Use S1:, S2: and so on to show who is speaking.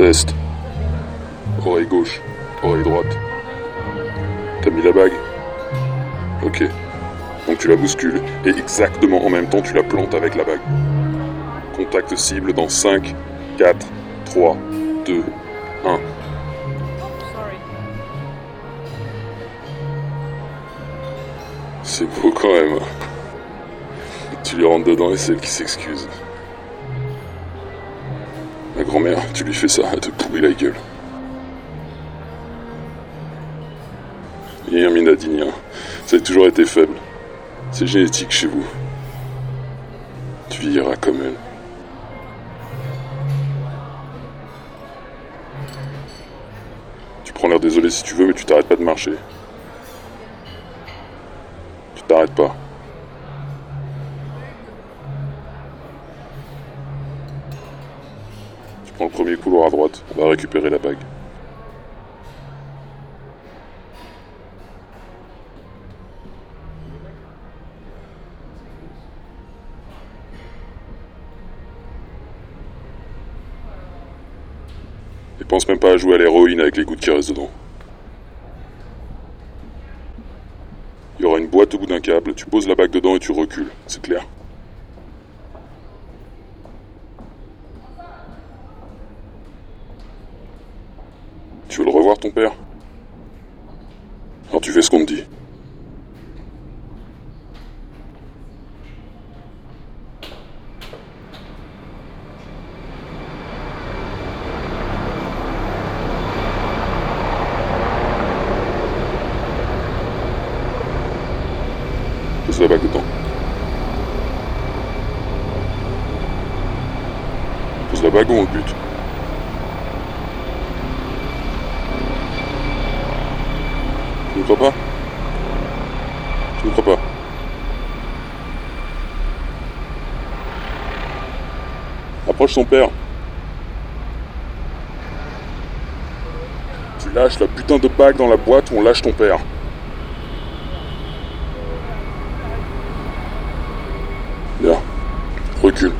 S1: Test. Oreille gauche, oreille droite. T'as mis la bague? Ok. Donc tu la bouscules et exactement en même temps tu la plantes avec la bague. Contact cible dans 5, 4, 3, 2, 1.
S2: Sorry.
S1: C'est beau quand même. Tu lui rentres dedans et c'est elle qui s'excuse. Ma grand-mère, tu lui fais ça, elle te pourrit la gueule. Hier, Minadinia, ça a toujours été faible. C'est génétique chez vous. Tu vieilliras comme elle. Tu prends l'air désolé si tu veux, mais tu t'arrêtes pas de marcher. Tu t'arrêtes pas. Le premier couloir à droite, on va récupérer la bague. Et pense même pas à jouer à l'héroïne avec les gouttes qui restent dedans. Il y aura une boîte au bout d'un câble, tu poses la bague dedans et tu recules, c'est clair Tu veux le revoir ton père Alors tu fais ce qu'on te dit. Pose la bague dedans. Pose la bague ou bute Tu ne crois pas Tu ne crois pas Approche son père. Tu lâches la putain de bague dans la boîte ou on lâche ton père. Bien. Recule.